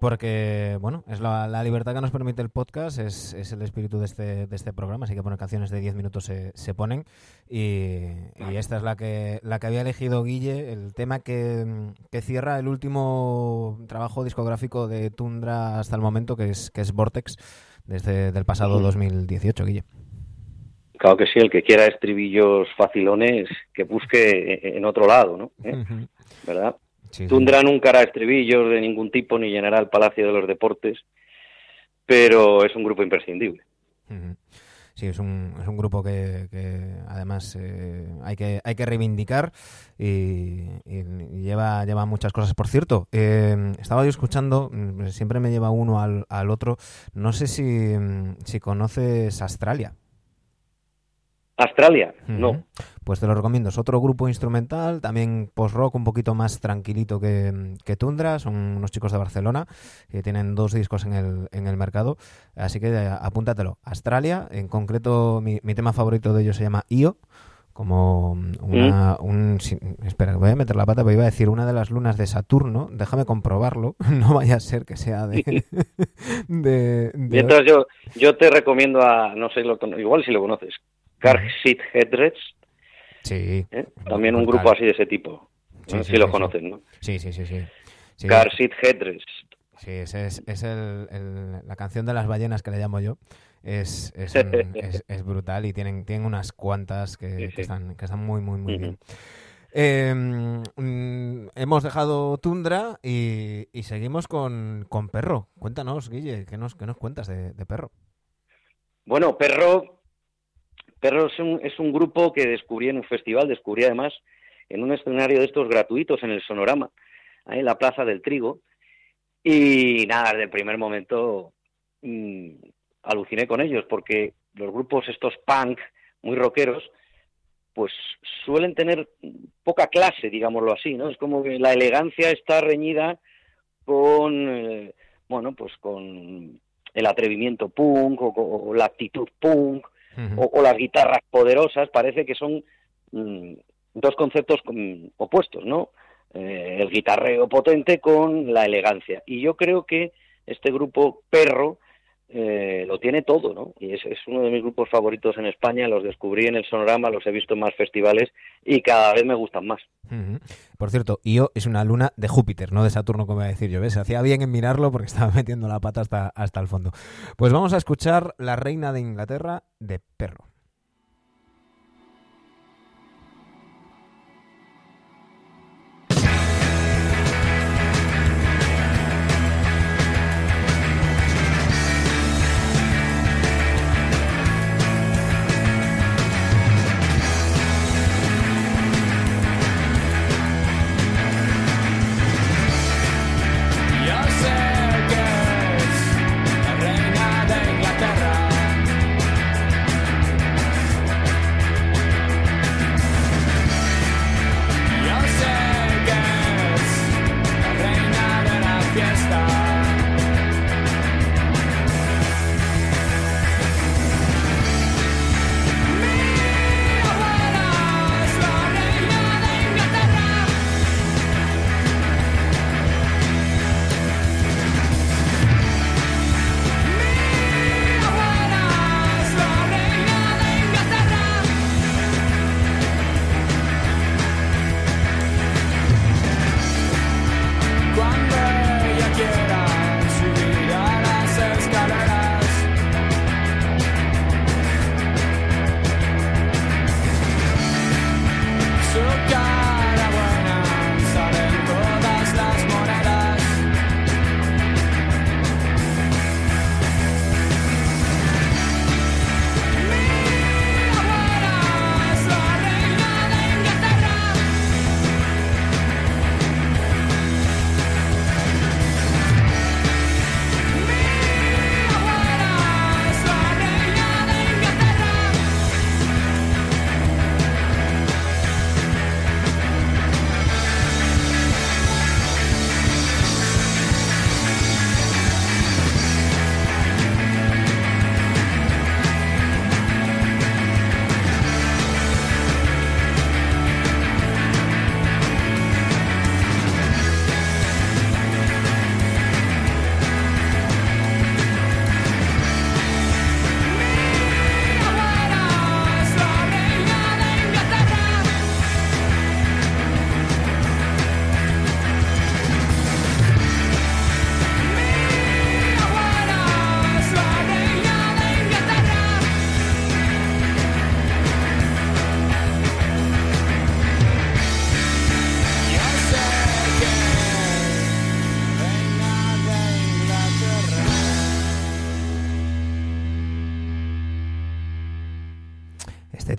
porque, bueno, es la, libertad que nos permite el podcast, es, el espíritu de este, de este programa, así que poner canciones de diez minutos se, se ponen. Y, esta es la que, la que había elegido Guille, el tema que, que, cierra el último trabajo discográfico de Tundra hasta el momento, que es, que es Vortex, desde el pasado 2018, Guille. Claro que sí, el que quiera estribillos facilones, que busque en otro lado, ¿no? ¿Eh? ¿Verdad? Tundra nunca hará estribillos de ningún tipo ni llenará el Palacio de los Deportes, pero es un grupo imprescindible. Sí, es un, es un grupo que, además eh, hay que hay que reivindicar y, lleva lleva muchas cosas. Por cierto, eh, estaba yo escuchando, mm, siempre me lleva uno al, al otro. No sé si, si conoces Australia. Australia, no. Pues te lo recomiendo. Es otro grupo instrumental, también post-rock un poquito más tranquilito que, que, Tundra. Son unos chicos de Barcelona que tienen dos discos en el, en el mercado. Así que eh, apúntatelo. Australia, en concreto, mi, tema favorito de ellos se llama Io. Como una. Mm. Un, espera, voy a meter la pata, pero iba a decir una de las lunas de Saturno. Déjame comprobarlo. No vaya a ser que sea de. de, Mientras yo, yo te recomiendo a. No sé, lo, igual si lo conoces. Car Seat Headrest. Sí. ¿Eh? También un grupo así de ese tipo. Sí, si lo conocen, ¿no? Sí, sí, sí. sí. Car Seat Headrest. Sí, es, es el, la canción de las ballenas que le llamo yo. Es, es, es, brutal y tienen, tienen unas cuantas que, están, que están muy, muy, muy bien. Em, mm, hemos dejado Tundra y, y seguimos con, con, Perro. Cuéntanos, Guille, ¿qué nos, qué nos cuentas de, de Perro? Bueno, Perro Perro es un, es un grupo que descubrí en un festival, descubrí además en un escenario de estos gratuitos en el Sonorama, en la Plaza del Trigo. Y nada, desde el primer momento mm, aluciné con ellos, porque los grupos estos punk, muy rockeros, pues suelen tener poca clase, digámoslo así, ¿no? Es como que la elegancia está reñida con, eh, bueno, pues con el atrevimiento punk o, la actitud punk o, las guitarras poderosas, parece que son mm, dos conceptos opuestos, ¿no? Eh, el guitarreo potente con la elegancia. Y yo creo que este grupo Perro eh, lo tiene todo, ¿no? Y es, uno de mis grupos favoritos en España, los descubrí en el Sonorama, los he visto en más festivales y cada vez me gustan más. Por cierto, Io es una luna de Júpiter, no de Saturno, como voy a decir yo, ¿ves? Hacía bien en mirarlo porque estaba metiendo la pata hasta, hasta el fondo. Pues vamos a escuchar La Reina de Inglaterra de Perro.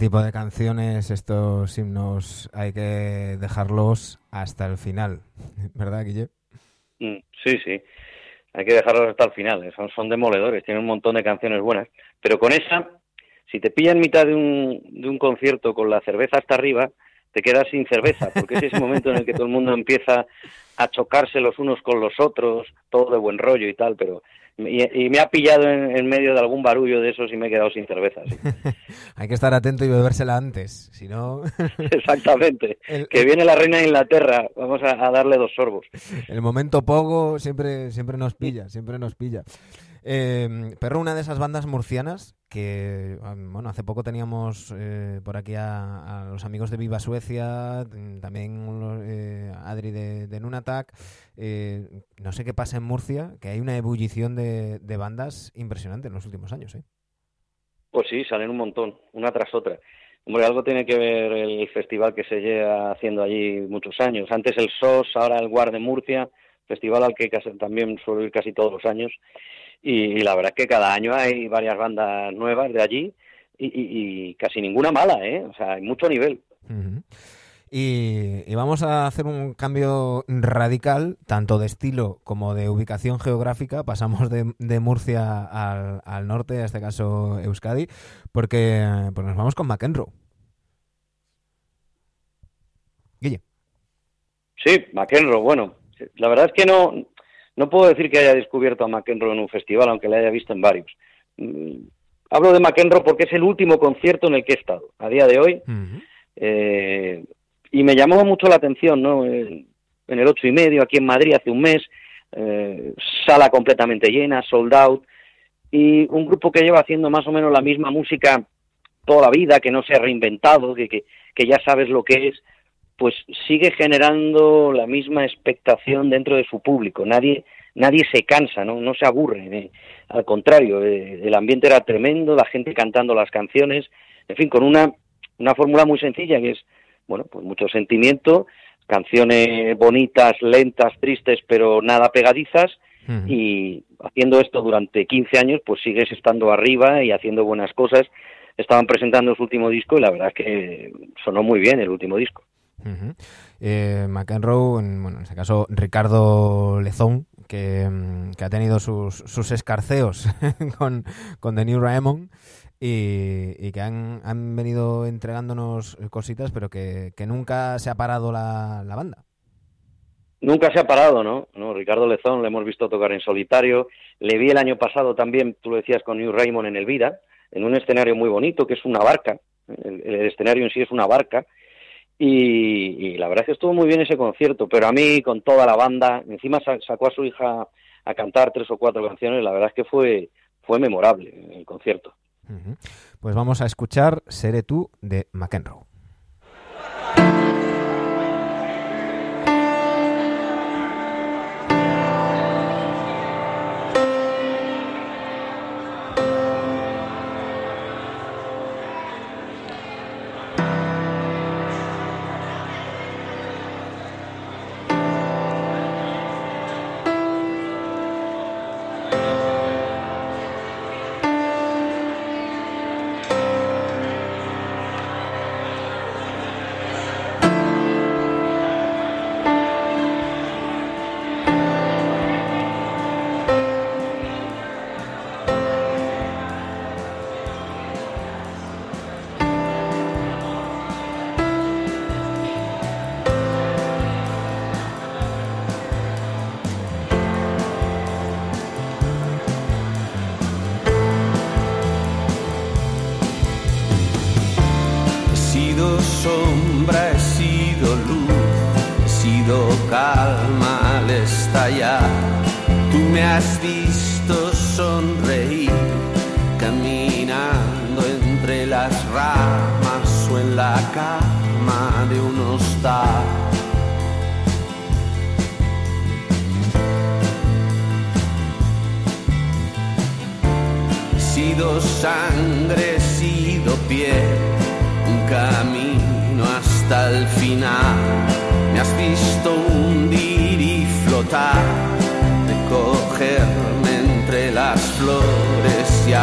Tipo de canciones, estos himnos, hay que dejarlos hasta el final, ¿verdad, Guille? Mm, sí, sí, hay que dejarlos hasta el final, son, son demoledores, tienen un montón de canciones buenas, pero con esa, si te pilla en mitad de un, de un concierto con la cerveza hasta arriba, te quedas sin cerveza, porque es ese momento en el que todo el mundo empieza a chocarse los unos con los otros, todo de buen rollo y tal, pero y, me ha pillado en, medio de algún barullo de esos y me he quedado sin cerveza. Hay que estar atento y bebérsela antes, si no... Exactamente. que viene la reina de Inglaterra, vamos a, a, darle dos sorbos. El momento pogo siempre, siempre nos pilla, siempre nos pilla. Eh, Perro, una de esas bandas murcianas que, bueno, hace poco teníamos eh, por aquí a, los amigos de Viva Suecia, mm, también eh, Adri de, de Nunatak. Eh, no sé qué pasa en Murcia, que hay una ebullición de, bandas impresionante en los últimos años, ¿eh? Pues sí, salen un montón, una tras otra. Hombre, algo tiene que ver el festival que se lleva haciendo allí muchos años. Antes el SOS, ahora el Guard de Murcia, festival al que también suelo ir casi todos los años y, la verdad es que cada año hay varias bandas nuevas de allí y, casi ninguna mala, ¿eh? O sea, hay mucho nivel. y, vamos a hacer un cambio radical, tanto de estilo como de ubicación geográfica. Pasamos de, Murcia al, norte, en este caso Euskadi, porque pues nos vamos con McEnroe. Guille. Sí, McEnroe, bueno, la verdad es que no, no puedo decir que haya descubierto a McEnroe en un festival, aunque le haya visto en varios. Mm, hablo de McEnroe porque es el último concierto en el que he estado, a día de hoy. Eh, y me llamó mucho la atención, ¿no? en el ocho y medio, aquí en Madrid, hace un mes, eh, sala completamente llena, sold out, y un grupo que lleva haciendo más o menos la misma música toda la vida, que no se ha reinventado, que, que ya sabes lo que es, pues sigue generando la misma expectación dentro de su público. Nadie, nadie se cansa, no, no se aburre. ¿eh? Al contrario, eh, el ambiente era tremendo, la gente cantando las canciones, en fin, con una, una fórmula muy sencilla que es, bueno, pues mucho sentimiento, canciones bonitas, lentas, tristes, pero nada pegadizas. Y haciendo esto durante 15 años, pues sigues estando arriba y haciendo buenas cosas. Estaban presentando su último disco y la verdad es que sonó muy bien el último disco. Eh, McEnroe, en, bueno, en este caso Ricardo Lezón, que, mm, ha tenido sus, sus escarceos con, con The New Raymond y, que han, han, venido entregándonos cositas, pero que, nunca se ha parado la, banda. Nunca se ha parado, ¿no? ¿no? Ricardo Lezón le hemos visto tocar en solitario. Le vi el año pasado también, tú lo decías, con New Raymond en el Vida, en un escenario muy bonito, que es una barca. el escenario en sí es una barca y, la verdad es que estuvo muy bien ese concierto, pero a mí con toda la banda, encima sacó a su hija a cantar tres o cuatro canciones, la verdad es que fue, fue memorable el concierto. Pues vamos a escuchar Seré tú de McEnroe.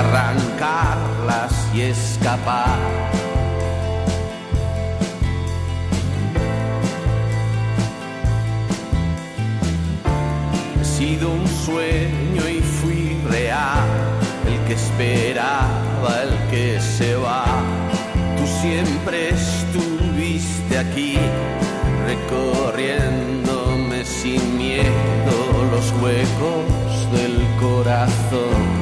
arrancarlas y escapar. He sido un sueño y fui real, el que esperaba, el que se va. Tú siempre estuviste aquí, recorriéndome sin miedo los huecos del corazón.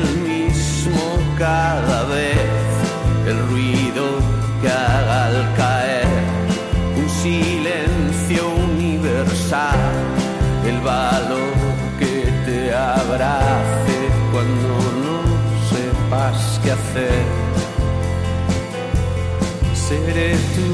que hacer. Seré tú.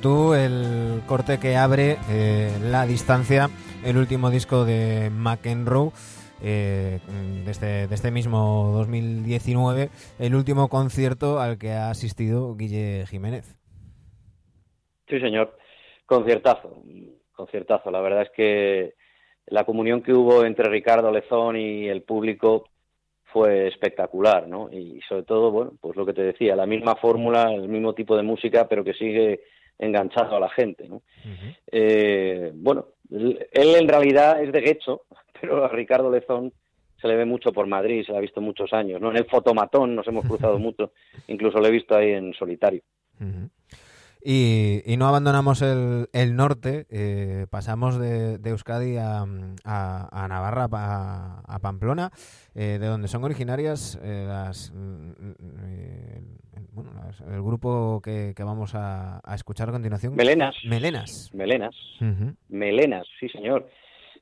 El corte que abre eh, la distancia, el último disco de McEnroe. Eh, de, este, de, este, mismo 2019, el último concierto al que ha asistido Guille Jiménez. Sí, señor. Conciertazo, conciertazo. La verdad es que la comunión que hubo entre Ricardo Lezón y el público fue espectacular, ¿no? Y sobre todo, bueno, pues lo que te decía, la misma fórmula, el mismo tipo de música, pero que sigue enganchado a la gente. ¿no? Eh, bueno, él en realidad es de Guecho, pero a Ricardo Lezón se le ve mucho por Madrid, se le ha visto muchos años. ¿no? En el fotomatón nos hemos cruzado mucho, incluso lo he visto ahí en solitario. Y, no abandonamos el, el norte, eh, pasamos de, Euskadi a, Navarra, a, Pamplona, eh, de donde son originarias las, mm, bueno, el grupo que, vamos a, escuchar a continuación. Melenas. Melenas. Melenas. Melenas, sí, señor.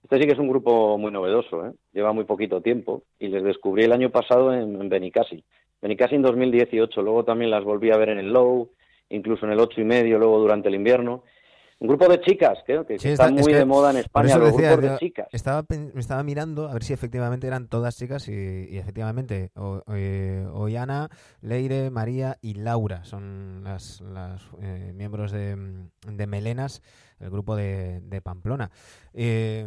Este sí que es un grupo muy novedoso, ¿eh? lleva muy poquito tiempo y les descubrí el año pasado en, en Benicassi. Benicassi en 2018, luego también las volví a ver en el Low, incluso en el ocho y medio, luego durante el invierno un grupo de chicas, creo que, está, muy de moda en España, los grupos de chicas. Estaba, estaba mirando a ver si efectivamente eran todas chicas y, efectivamente o, eh, Oyana, Leire, María y Laura son las, las eh, miembros de, de, Melenas, el grupo de, de Pamplona. Eh,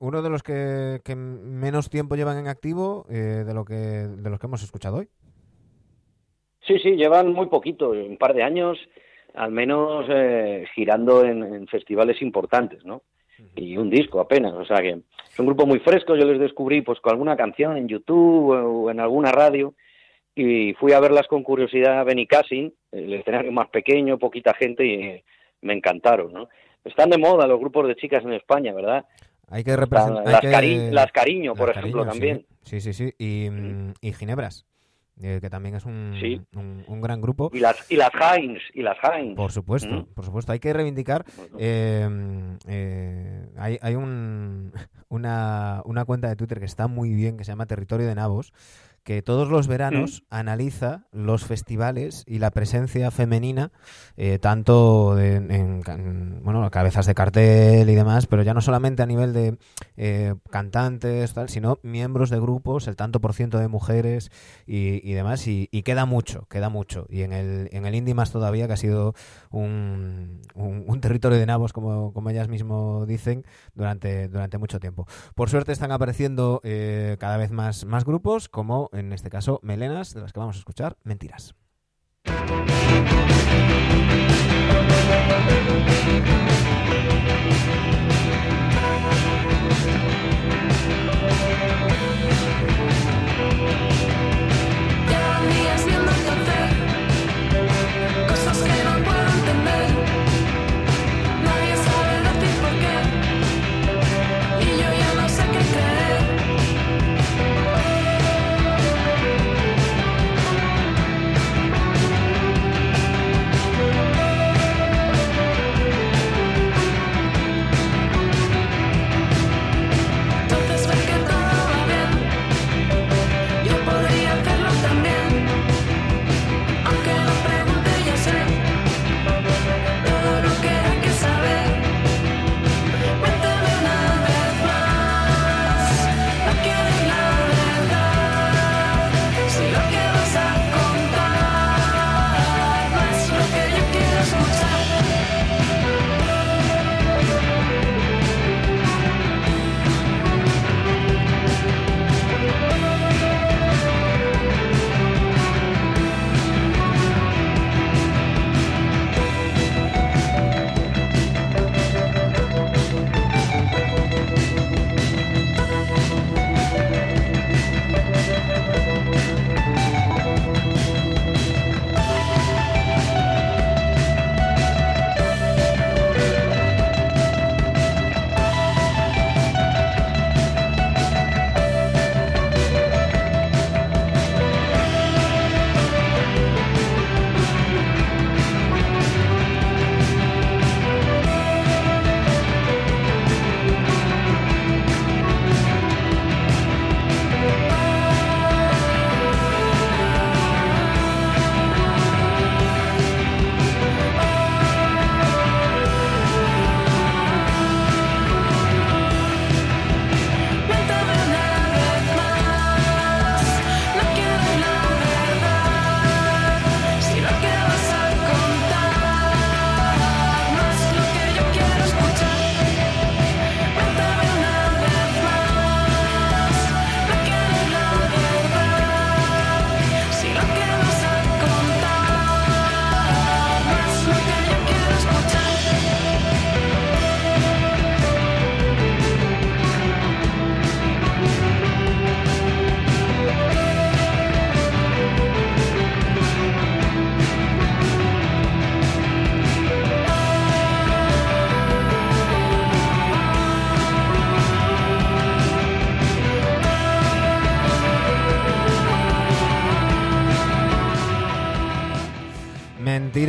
uno de los que, que, menos tiempo llevan en activo de lo que de los que hemos escuchado hoy. Sí, sí, llevan muy poquito, un par de años al menos eh, girando en, festivales importantes, ¿no? Y un disco apenas, o sea que es un grupo muy fresco, yo les descubrí pues con alguna canción en YouTube o en alguna radio y fui a verlas con curiosidad a Benicassin, el escenario más pequeño, poquita gente y me encantaron, ¿no? Están de moda los grupos de chicas en España, ¿verdad? Hay que representar... Las, Cariño, por ejemplo, también. Sí, sí, sí. Y, mm, y Ginebras que también es un, un, gran grupo. Y las, y las Heinz, y las Heinz. Por supuesto, mm. por supuesto. Hay que reivindicar. hay hay un, una, una cuenta de Twitter que está muy bien, que se llama Territorio de Nabos, que todos los veranos mm. analiza los festivales y la presencia femenina, eh, tanto en, bueno, cabezas de cartel y demás, pero ya no solamente a nivel de eh, cantantes, tal, sino miembros de grupos, el tanto por ciento de mujeres y, demás, y, queda mucho, queda mucho. Y en el, en el indie más todavía, que ha sido un, un, territorio de nabos, como, como ellas mismo dicen, durante, durante mucho tiempo. Por suerte están apareciendo eh, cada vez más, más grupos, como en este caso Melenas, de las que vamos a escuchar Mentiras.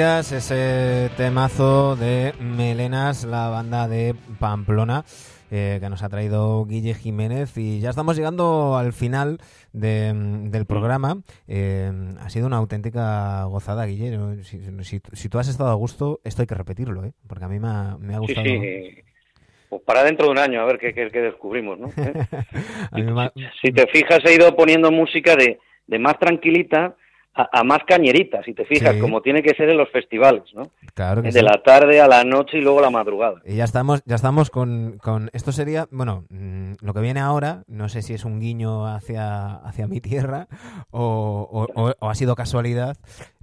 Ese temazo de Melenas, la banda de Pamplona. Eh, que nos ha traído Guille Jiménez y ya estamos llegando al final del programa. Eh, ha sido una auténtica gozada, Guille. Si, tú has estado a gusto, esto hay que repetirlo, ¿eh? porque a mí me ha, gustado. Pues para dentro de un año, a ver qué, descubrimos, ¿no? si, te fijas, he ido poniendo música de, de más tranquilita a, más cañeritas, si te fijas, como tiene que ser en los festivales, ¿no? Claro De la tarde a la noche y luego la madrugada. Y ya estamos, ya estamos con, con esto sería, bueno, mm, lo que viene ahora, no sé si es un guiño hacia, hacia mi tierra o, o, ha sido casualidad,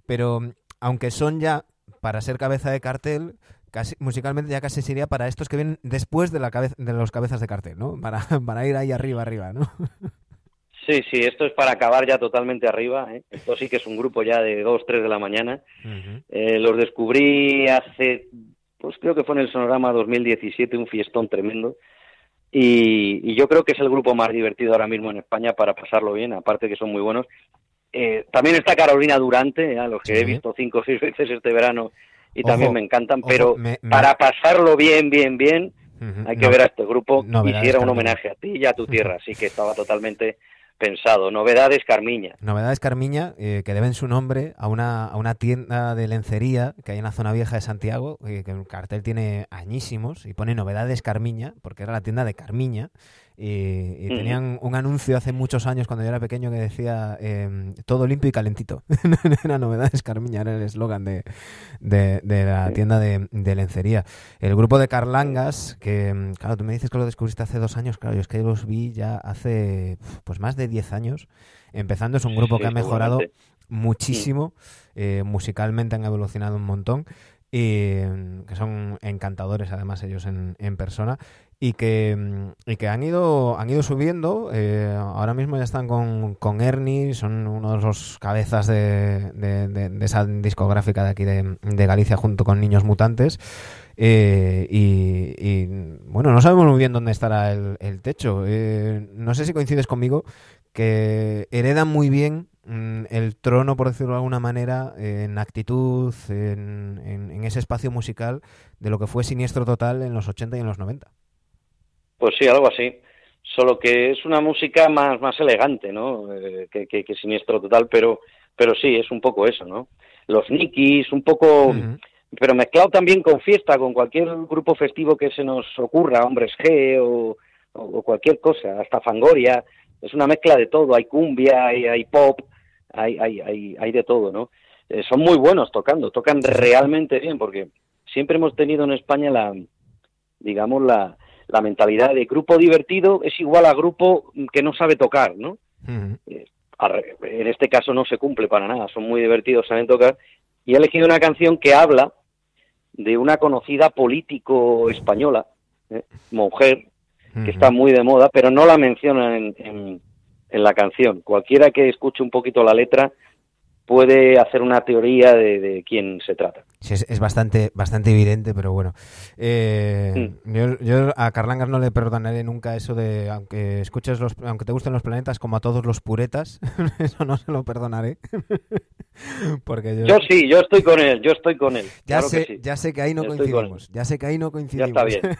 pero aunque son ya para ser cabeza de cartel, casi, musicalmente ya casi sería para estos que vienen después de la cabeza de los cabezas de cartel, ¿no? Para, para ir ahí arriba, arriba, ¿no? Sí, sí, esto es para acabar ya totalmente arriba. ¿eh? Esto sí que es un grupo ya de 2, 3 de la mañana. Eh, los descubrí hace, pues creo que fue en el Sonorama 2017, un fiestón tremendo. Y, yo creo que es el grupo más divertido ahora mismo en España para pasarlo bien, aparte que son muy buenos. Eh, también está Carolina Durante, a los que he visto cinco o seis veces este verano y también me encantan, pero para pasarlo bien, bien, bien, hay que ver a este grupo que hiciera un homenaje a ti y a tu tierra, así que estaba totalmente pensado. Novedades Carmiña. Novedades Carmiña, eh, que deben su nombre a una, a una tienda de lencería que hay en la zona vieja de Santiago, eh, que el cartel tiene añísimos y pone Novedades Carmiña, porque era la tienda de Carmiña. Y, tenían un anuncio hace muchos años cuando yo era pequeño que decía em, todo limpio y calentito. era novedades Carmiña, era el eslogan de, de, la tienda de, lencería. El grupo de Carlangas, que claro, tú me dices que lo descubriste hace dos años, claro, yo es que los vi ya hace pues más de 10 años. Empezando, es un grupo que ha mejorado muchísimo, eh, musicalmente han evolucionado un montón y em, que son encantadores además ellos en, en persona y que, y que han ido han ido subiendo eh, ahora mismo ya están con, con, Ernie son uno de los cabezas de, de, esa discográfica de aquí de, Galicia junto con Niños Mutantes eh, y, bueno no sabemos muy bien dónde estará el, techo eh, no sé si coincides conmigo que heredan muy bien mm, el trono, por decirlo de alguna manera, en actitud, en, en, en, ese espacio musical de lo que fue Siniestro Total en los 80 y en los 90. Pues sí, algo así. Solo que es una música más, más elegante, ¿no? Eh, que, que, Siniestro Total, pero, pero sí, es un poco eso, ¿no? Los Nikis, un poco... Pero mezclado también con fiesta, con cualquier grupo festivo que se nos ocurra, Hombres G o, o, cualquier cosa, hasta Fangoria. Es una mezcla de todo. Hay cumbia, hay, hay pop, hay, hay, hay, hay de todo, ¿no? Eh, son muy buenos tocando, tocan realmente bien, porque siempre hemos tenido en España la, digamos, la, la mentalidad de grupo divertido es igual a grupo que no sabe tocar, ¿no? Eh, en este caso no se cumple para nada, son muy divertidos, saben tocar. Y he elegido una canción que habla de una conocida político española, ¿eh? mujer, que está muy de moda, pero no la menciona en, en, la canción. Cualquiera que escuche un poquito la letra puede hacer una teoría de, quién se trata. Sí, es, bastante, bastante evidente, pero bueno. Eh, yo, a Carlangas no le perdonaré nunca eso de, aunque escuches los, aunque te gusten los planetas como a todos los puretas, eso no se lo perdonaré. Porque yo... sí, yo estoy con él, yo estoy con él. Ya, sé, que ya sé que ahí no coincidimos, ya sé que ahí no coincidimos. Ya está bien.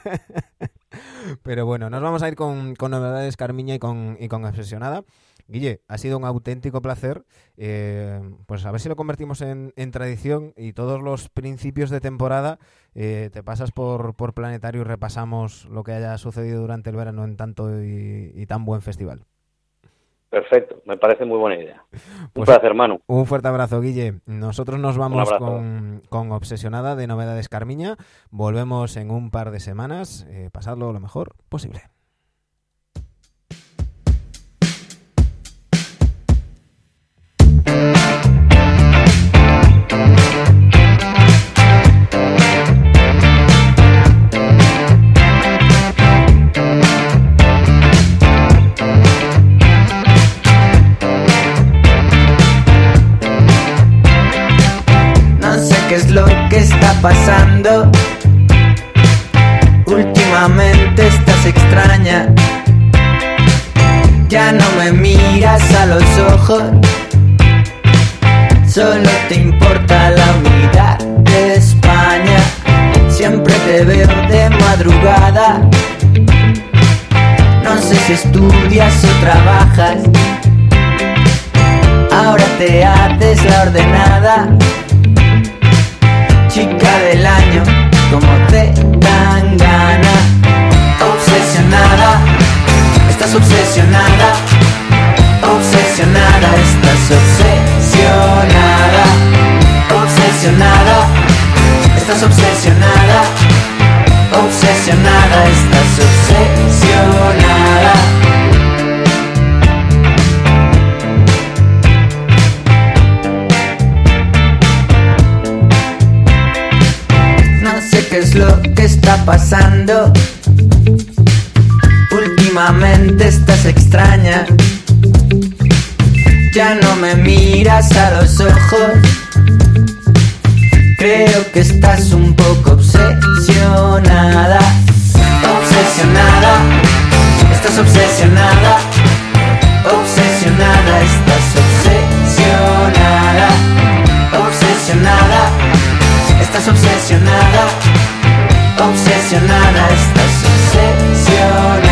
pero bueno, nos vamos a ir con, con novedades Carmiña y con, y con Obsesionada. Guille, ha sido un auténtico placer. Eh, pues a ver si lo convertimos en, tradición y todos los principios de temporada eh, te pasas por, por, Planetario y repasamos lo que haya sucedido durante el verano en tanto y, tan buen festival. Perfecto, me parece muy buena idea. un pues placer, hermano. Un fuerte abrazo, Guille. Nosotros nos vamos con, con, Obsesionada de Novedades Carmiña. Volvemos en un par de semanas. Eh, pasadlo lo mejor posible. Pasando. Últimamente estás extraña. Ya no me miras a los ojos. Solo te importa la unidad de España. Siempre te veo de madrugada. No sé si estudias o trabajas. Ahora te haces la ordenada del año, como te dan gana. Obsesionada, estás obsesionada, obsesionada, estás obsesionada, obsesionada, estás obsesionada, obsesionada, estás obsesionada. lo que está pasando. Últimamente estás extraña. Ya no me miras a los ojos. Creo que estás un poco obsesionada. Obsesionada. Estás obsesionada. Obsesionada. Estás obsesionada. Obsesionada. Estás obsesionada obsesionada estás obsesionada